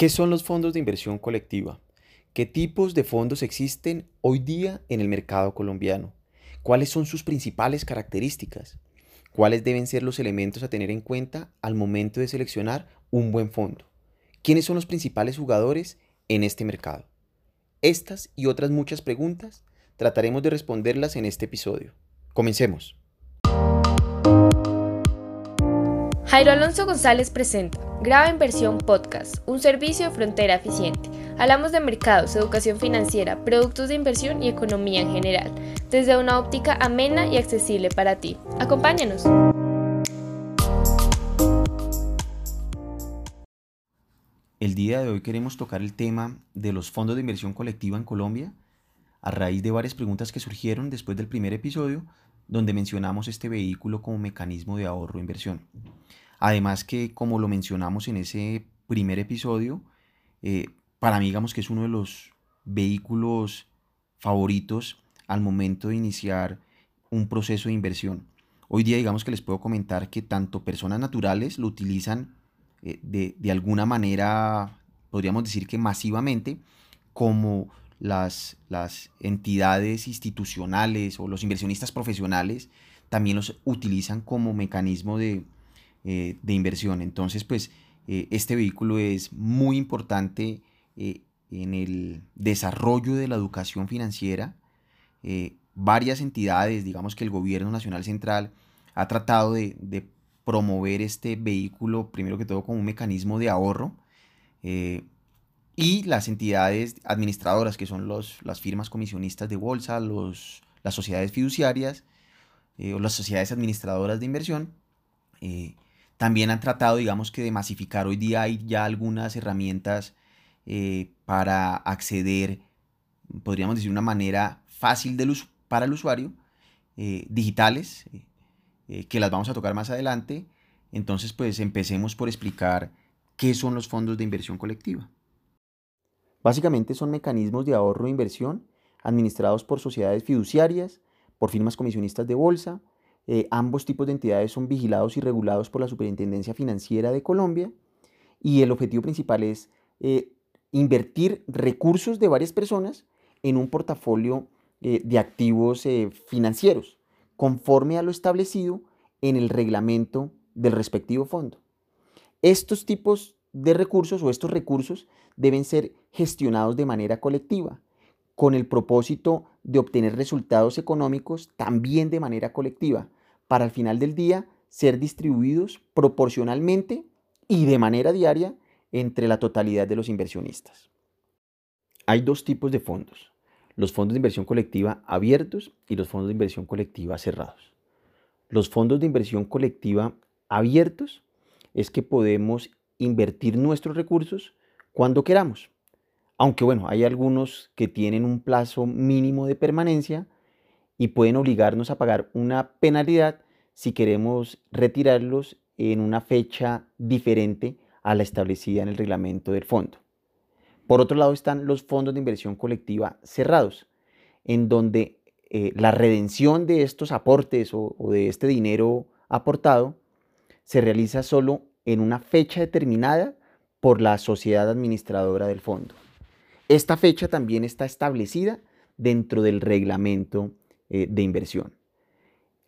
¿Qué son los fondos de inversión colectiva? ¿Qué tipos de fondos existen hoy día en el mercado colombiano? ¿Cuáles son sus principales características? ¿Cuáles deben ser los elementos a tener en cuenta al momento de seleccionar un buen fondo? ¿Quiénes son los principales jugadores en este mercado? Estas y otras muchas preguntas trataremos de responderlas en este episodio. Comencemos. Jairo Alonso González presenta Graba Inversión Podcast, un servicio de frontera eficiente. Hablamos de mercados, educación financiera, productos de inversión y economía en general, desde una óptica amena y accesible para ti. Acompáñanos. El día de hoy queremos tocar el tema de los fondos de inversión colectiva en Colombia a raíz de varias preguntas que surgieron después del primer episodio donde mencionamos este vehículo como mecanismo de ahorro e inversión. Además que, como lo mencionamos en ese primer episodio, eh, para mí digamos que es uno de los vehículos favoritos al momento de iniciar un proceso de inversión. Hoy día digamos que les puedo comentar que tanto personas naturales lo utilizan eh, de, de, alguna manera, podríamos decir que masivamente, como las, las entidades institucionales o los inversionistas profesionales también los utilizan como mecanismo de, eh, de inversión. Entonces, pues eh, este vehículo es muy importante eh, en el desarrollo de la educación financiera. varias entidades, digamos que el gobierno nacional central ha tratado de, de, promover este vehículo, primero que todo, como un mecanismo de ahorro. Y las entidades administradoras, que son los, las firmas comisionistas de bolsa, los, las sociedades fiduciarias o las sociedades administradoras de inversión, también han tratado, digamos que de masificar. Hoy día hay ya algunas herramientas eh, para acceder, podríamos decir, de una manera fácil de para el usuario, eh, digitales, eh, que las vamos a tocar más adelante. Entonces, pues empecemos por explicar qué son los fondos de inversión colectiva. Básicamente son mecanismos de ahorro e inversión administrados por sociedades fiduciarias, por firmas comisionistas de bolsa, eh, ambos tipos de entidades son vigilados y regulados por la Superintendencia Financiera de Colombia y el objetivo principal es eh, invertir recursos de varias personas en un portafolio eh, de activos financieros conforme a lo establecido en el reglamento del respectivo fondo. Estos tipos de recursos o estos recursos deben ser gestionados de manera colectiva con el propósito de obtener resultados económicos también de manera colectiva, para al final del día ser distribuidos proporcionalmente y de manera diaria entre la totalidad de los inversionistas. Hay dos tipos de fondos, los fondos de inversión colectiva abiertos y los fondos de inversión colectiva cerrados. Los fondos de inversión colectiva abiertos es que podemos invertir nuestros recursos cuando queramos. Aunque bueno, hay algunos que tienen un plazo mínimo de permanencia y pueden obligarnos a pagar una penalidad si queremos retirarlos en una fecha diferente a la establecida en el reglamento del fondo. Por otro lado están los fondos de inversión colectiva cerrados, en donde eh, la redención de estos aportes o de este dinero aportado se realiza solo en una fecha determinada por la sociedad administradora del fondo. Esta fecha también está establecida dentro del reglamento eh, de inversión.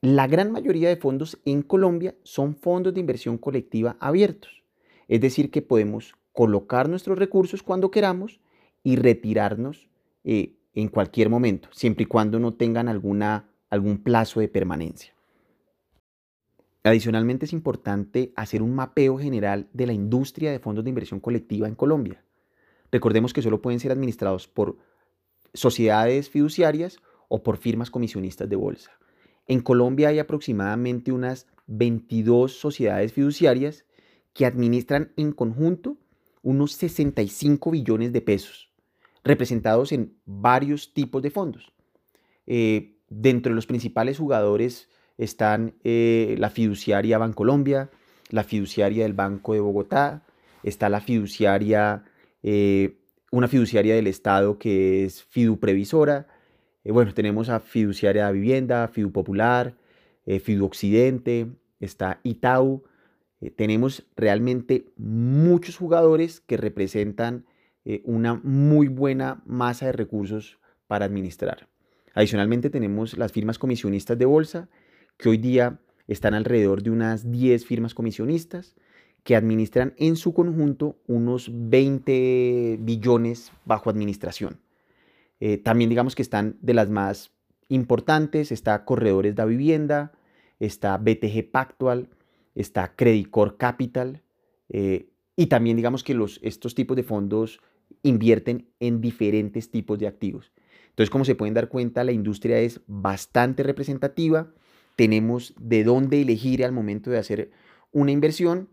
La gran mayoría de fondos en Colombia son fondos de inversión colectiva abiertos, es decir, que podemos colocar nuestros recursos cuando queramos y retirarnos eh, en cualquier momento, siempre y cuando no tengan alguna, algún plazo de permanencia. Adicionalmente es importante hacer un mapeo general de la industria de fondos de inversión colectiva en Colombia. Recordemos que solo pueden ser administrados por sociedades fiduciarias o por firmas comisionistas de bolsa. En Colombia hay aproximadamente unas 22 sociedades fiduciarias que administran en conjunto unos 65 billones de pesos, representados en varios tipos de fondos. Eh, dentro de los principales jugadores están eh, la fiduciaria Bancolombia, la fiduciaria del Banco de Bogotá, está la fiduciaria eh, una fiduciaria del Estado que es Fidu Previsora. Eh, bueno, tenemos a Fiduciaria de Vivienda, Fidu Popular, eh, Fidu Occidente, está Itau, tenemos realmente muchos jugadores que representan una muy buena masa de recursos para administrar. Adicionalmente tenemos las firmas comisionistas de bolsa, que hoy día están alrededor de unas 10 firmas comisionistas que administran en su conjunto unos 20 billones bajo administración. Eh, también digamos que están de las más importantes, está Corredores de Vivienda, está BTG Pactual, está Credicor Capital eh, y también digamos que los, estos tipos de fondos invierten en diferentes tipos de activos. Entonces, como se pueden dar cuenta, la industria es bastante representativa, tenemos de dónde elegir al momento de hacer una inversión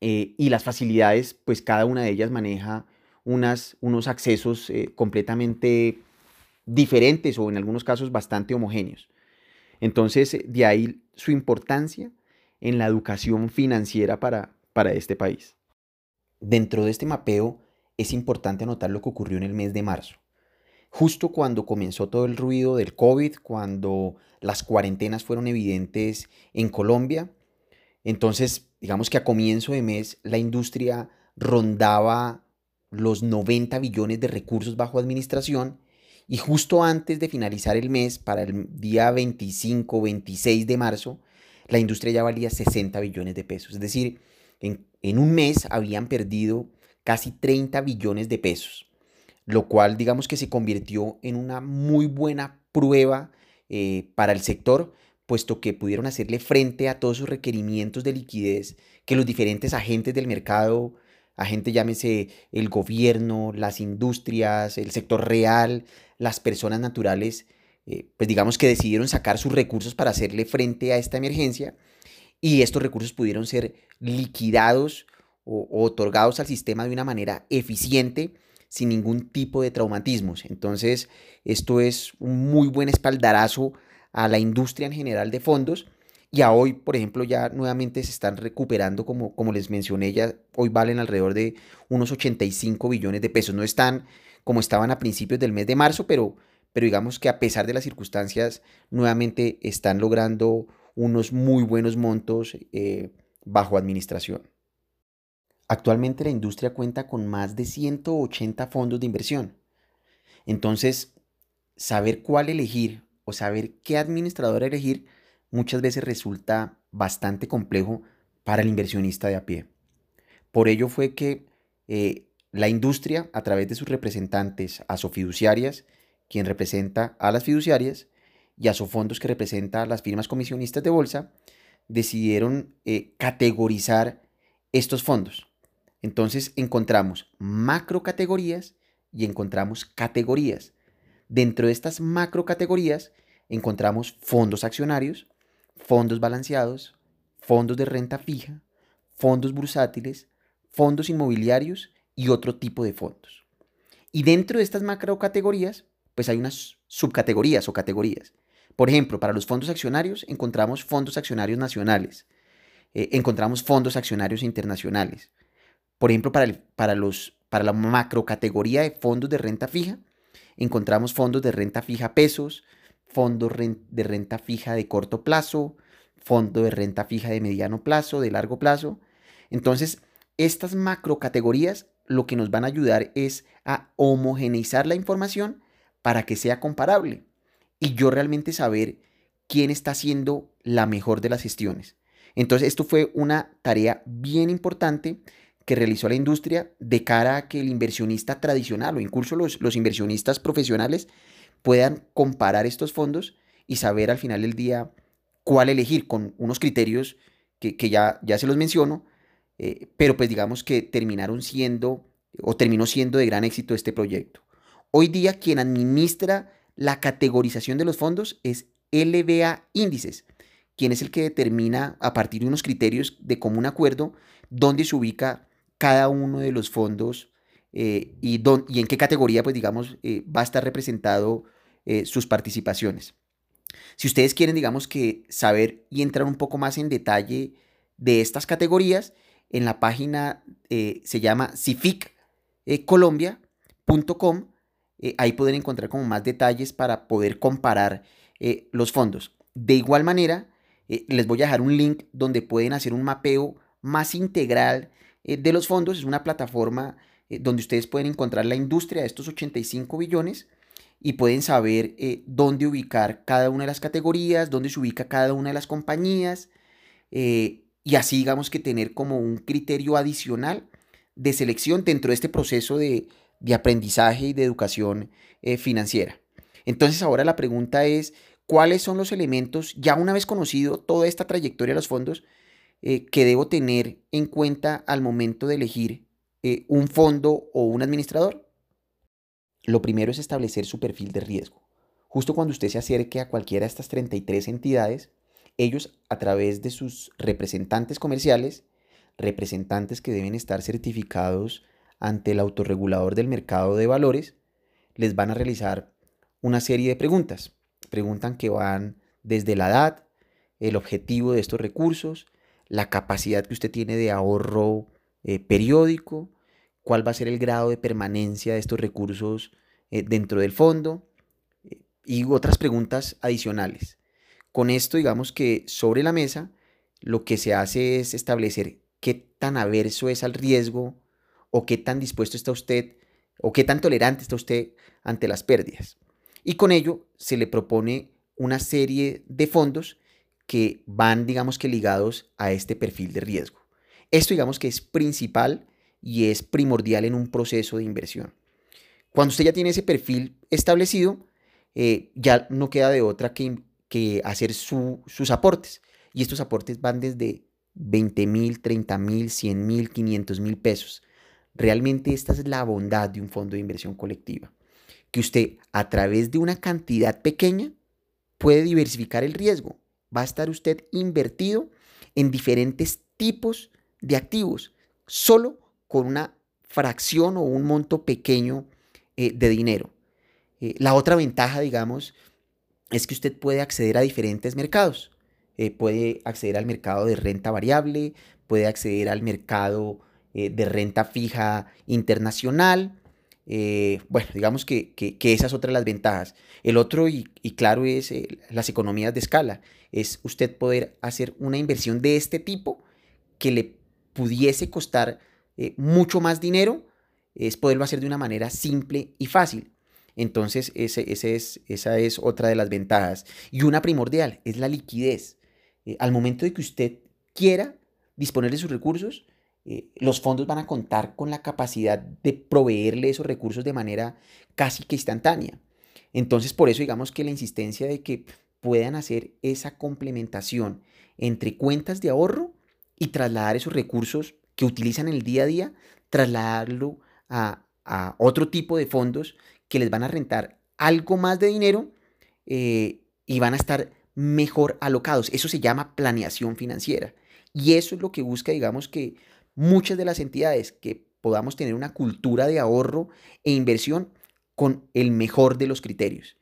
eh, y las facilidades, pues cada una de ellas maneja unas, unos accesos eh, completamente diferentes o en algunos casos bastante homogéneos. Entonces, de ahí su importancia en la educación financiera para, para este país. Dentro de este mapeo es importante anotar lo que ocurrió en el mes de marzo. Justo cuando comenzó todo el ruido del COVID, cuando las cuarentenas fueron evidentes en Colombia, entonces digamos que a comienzo de mes la industria rondaba los 90 billones de recursos bajo administración y justo antes de finalizar el mes, para el día 25 26 de marzo, la industria ya valía 60 billones de pesos. Es decir, en, en un mes habían perdido casi 30 billones de pesos, lo cual digamos que se convirtió en una muy buena prueba eh, para el sector, puesto que pudieron hacerle frente a todos sus requerimientos de liquidez que los diferentes agentes del mercado, agentes llámese el gobierno, las industrias, el sector real, las personas naturales, eh, pues digamos que decidieron sacar sus recursos para hacerle frente a esta emergencia y estos recursos pudieron ser liquidados o otorgados al sistema de una manera eficiente sin ningún tipo de traumatismos. Entonces, esto es un muy buen espaldarazo a la industria en general de fondos. Y a hoy, por ejemplo, ya nuevamente se están recuperando, como, como les mencioné, ya hoy valen alrededor de unos 85 billones de pesos. No están como estaban a principios del mes de marzo, pero, pero digamos que a pesar de las circunstancias, nuevamente están logrando unos muy buenos montos eh, bajo administración. Actualmente la industria cuenta con más de 180 fondos de inversión. Entonces, saber cuál elegir o saber qué administrador elegir muchas veces resulta bastante complejo para el inversionista de a pie. Por ello fue que eh, la industria, a través de sus representantes, a fiduciarias, quien representa a las fiduciarias, y a fondos que representa a las firmas comisionistas de bolsa, decidieron eh, categorizar estos fondos. Entonces encontramos macro categorías y encontramos categorías. Dentro de estas macro categorías encontramos fondos accionarios, fondos balanceados, fondos de renta fija, fondos bursátiles, fondos inmobiliarios y otro tipo de fondos. Y dentro de estas macro categorías, pues hay unas subcategorías o categorías. Por ejemplo, para los fondos accionarios encontramos fondos accionarios nacionales, eh, encontramos fondos accionarios internacionales, por ejemplo, para, los, para la macrocategoría de fondos de renta fija, encontramos fondos de renta fija pesos, fondos de renta fija de corto plazo, fondo de renta fija de mediano plazo, de largo plazo. Entonces, estas macrocategorías lo que nos van a ayudar es a homogeneizar la información para que sea comparable y yo realmente saber quién está haciendo la mejor de las gestiones. Entonces, esto fue una tarea bien importante que realizó la industria de cara a que el inversionista tradicional o incluso los, los inversionistas profesionales puedan comparar estos fondos y saber al final del día cuál elegir con unos criterios que, ya, ya se los menciono, eh, pero pues digamos que terminaron siendo o terminó siendo de gran éxito este proyecto. Hoy día quien administra la categorización de los fondos es LBA Índices, quien es el que determina a partir de unos criterios de común acuerdo dónde se ubica cada uno de los fondos eh, y, y, en qué categoría, pues digamos, eh, va a estar representado eh, sus participaciones. Si ustedes quieren, digamos, que saber y entrar un poco más en detalle de estas categorías, en la página se llama cificcolombia.com. ahí pueden encontrar como más detalles para poder comparar los fondos. De igual manera, les voy a dejar un link donde pueden hacer un mapeo más integral de los fondos. Es una plataforma eh, donde ustedes pueden encontrar la industria de estos 85 billones y pueden saber eh, dónde ubicar cada una de las categorías, dónde se ubica cada una de las compañías y así digamos que tener como un criterio adicional de selección dentro de este proceso de, de aprendizaje y de educación financiera. Entonces ahora la pregunta es, ¿cuáles son los elementos, ya una vez conocido toda esta trayectoria de los fondos, eh, que debo tener en cuenta al momento de elegir eh, un fondo o un administrador? Lo primero es establecer su perfil de riesgo. Justo cuando usted se acerque a cualquiera de estas 33 entidades, ellos a través de sus representantes comerciales, representantes que deben estar certificados ante el autorregulador del mercado de valores, les van a realizar una serie de preguntas. Preguntan que van desde la edad, el objetivo de estos recursos, la capacidad que usted tiene de ahorro eh, periódico, cuál va a ser el grado de permanencia de estos recursos eh, dentro del fondo eh, y otras preguntas adicionales. Con esto, digamos que sobre la mesa, lo que se hace es establecer qué tan averso es al riesgo o qué tan dispuesto está usted o qué tan tolerante está usted ante las pérdidas. Y con ello se le propone una serie de fondos que van, digamos que ligados a este perfil de riesgo. Esto, digamos que es principal y es primordial en un proceso de inversión. Cuando usted ya tiene ese perfil establecido, eh, ya no queda de otra que, que hacer sus aportes. Y estos aportes van desde 20 mil, 30 mil, 100 mil, 500 mil pesos. Realmente esta es la bondad de un fondo de inversión colectiva que usted a través de una cantidad pequeña puede diversificar el riesgo. Va a estar usted invertido en diferentes tipos de activos, solo con una fracción o un monto pequeño eh, de dinero. Eh, la otra ventaja, digamos, es que usted puede acceder a diferentes mercados. Eh, puede acceder al mercado de renta variable, puede acceder al mercado de renta fija internacional, eh, bueno, digamos que, que, esa es otra de las ventajas. El otro, y, claro, es eh, las economías de escala. Es usted poder hacer una inversión de este tipo que le pudiese costar eh, mucho más dinero, es poderlo hacer de una manera simple y fácil. Entonces, ese, ese es, esa es otra de las ventajas. Y una primordial es la liquidez. al momento de que usted quiera disponer de sus recursos, eh, los fondos van a contar con la capacidad de proveerle esos recursos de manera casi que instantánea. Entonces, por eso digamos que la insistencia de que puedan hacer esa complementación entre cuentas de ahorro y trasladar esos recursos que utilizan en el día a día, trasladarlo a, otro tipo de fondos que les van a rentar algo más de dinero eh, y van a estar mejor alocados. Eso se llama planeación financiera. Y eso es lo que busca, digamos, que muchas de las entidades que podamos tener una cultura de ahorro e inversión con el mejor de los criterios.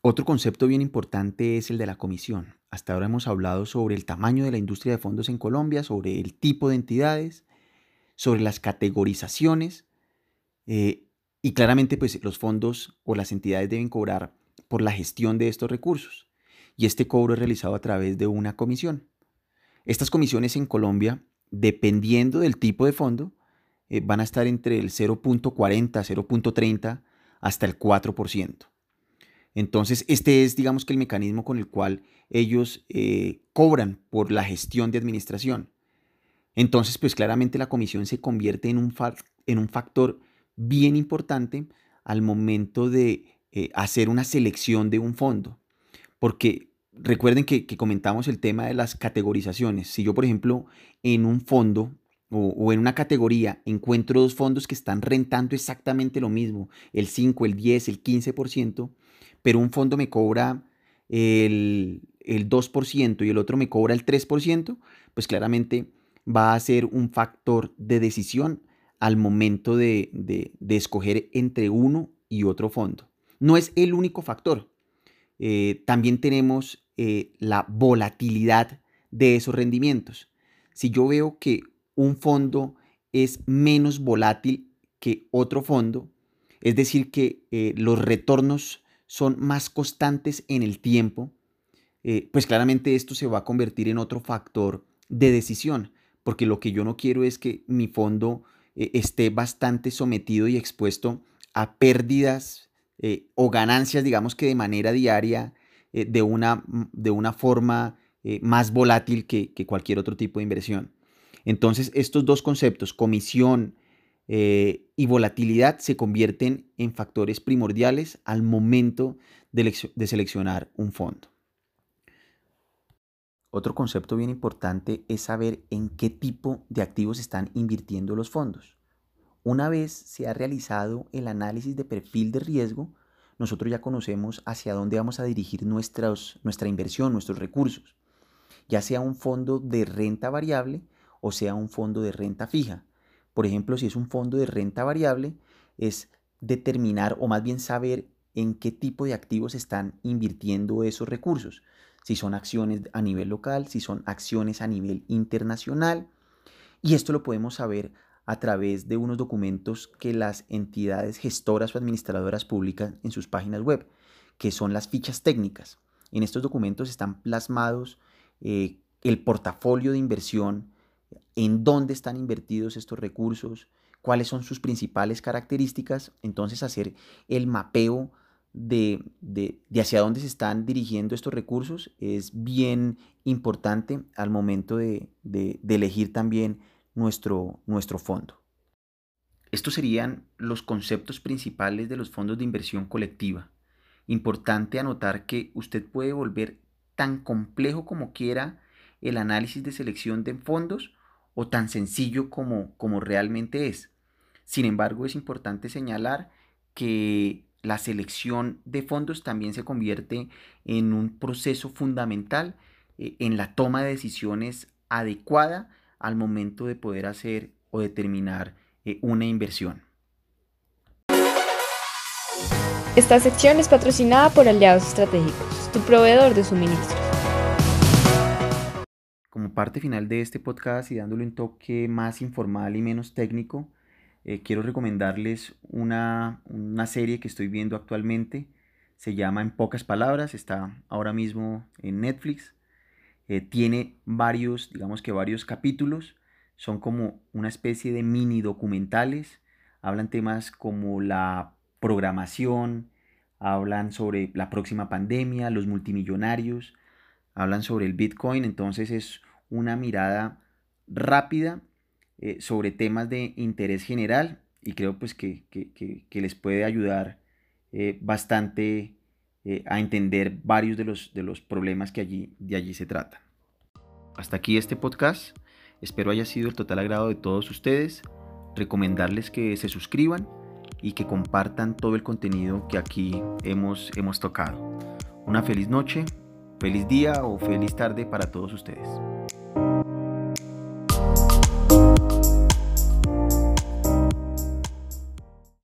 Otro concepto bien importante es el de la comisión. Hasta ahora hemos hablado sobre el tamaño de la industria de fondos en Colombia, sobre el tipo de entidades, sobre las categorizaciones eh, y claramente pues los fondos o las entidades deben cobrar por la gestión de estos recursos y este cobro es realizado a través de una comisión. Estas comisiones en Colombia dependiendo del tipo de fondo, eh, van a estar entre el 0.40, 0.30 hasta el 4%. Entonces, este es, digamos que el mecanismo con el cual ellos eh, cobran por la gestión de administración. Entonces, pues claramente la comisión se convierte en un, en un factor bien importante al momento de eh, hacer una selección de un fondo. Porque recuerden que, comentamos el tema de las categorizaciones. Si yo, por ejemplo, en un fondo o, en una categoría encuentro dos fondos que están rentando exactamente lo mismo, el 5, el 10, el 15%, pero un fondo me cobra el, 2% y el otro me cobra el 3%, pues claramente va a ser un factor de decisión al momento de, de escoger entre uno y otro fondo. No es el único factor, eh, también tenemos eh, la volatilidad de esos rendimientos. Si yo veo que un fondo es menos volátil que otro fondo, es decir, que eh, los retornos son más constantes en el tiempo, pues claramente esto se va a convertir en otro factor de decisión. porque lo que yo no quiero es que mi fondo esté bastante sometido y expuesto a pérdidas eh, o ganancias, digamos que de manera diaria, eh, de, una, de, una, forma más volátil que, cualquier otro tipo de inversión. Entonces, estos dos conceptos, comisión y volatilidad, se convierten en factores primordiales al momento de seleccionar un fondo. Otro concepto bien importante es saber en qué tipo de activos están invirtiendo los fondos. Una vez se ha realizado el análisis de perfil de riesgo, nosotros ya conocemos hacia dónde vamos a dirigir nuestra inversión, nuestros recursos, ya sea un fondo de renta variable o sea un fondo de renta fija. Por ejemplo, si es un fondo de renta variable, es determinar o más bien saber en qué tipo de activos están invirtiendo esos recursos si son acciones a nivel local, si son acciones a nivel internacional. Y esto lo podemos saber a través de unos documentos que las entidades gestoras o administradoras publican en sus páginas web, que son las fichas técnicas. En estos documentos están plasmados eh, el portafolio de inversión, en dónde están invertidos estos recursos, cuáles son sus principales características, entonces hacer el mapeo de, hacia dónde se están dirigiendo estos recursos es bien importante al momento de, elegir también nuestro, nuestro fondo. Estos serían los conceptos principales de los fondos de inversión colectiva. Importante anotar que usted puede volver tan complejo como quiera el análisis de selección de fondos o tan sencillo como, como realmente es. Sin embargo, es importante señalar que la selección de fondos también se convierte en un proceso fundamental eh, en la toma de decisiones adecuada al momento de poder hacer o determinar eh, una inversión. Esta sección es patrocinada por Aliados Estratégicos, tu proveedor de suministros. Como parte final de este podcast y dándole un toque más informal y menos técnico, eh, quiero recomendarles una, serie que estoy viendo actualmente. Se llama En pocas palabras, está ahora mismo en Netflix. Eh, tiene varios, digamos que varios capítulos. Son como una especie de mini documentales. Hablan temas como la programación, hablan sobre la próxima pandemia, los multimillonarios, hablan sobre el Bitcoin. Entonces es una mirada rápida eh, sobre temas de interés general y creo pues que, les puede ayudar eh, bastante eh, a entender varios de los, de los problemas que allí, de allí se tratan. Hasta aquí este podcast. Espero haya sido el total agrado de todos ustedes. Recomendarles que se suscriban y que compartan todo el contenido que aquí hemos, hemos tocado. Una feliz noche, feliz día o feliz tarde para todos ustedes.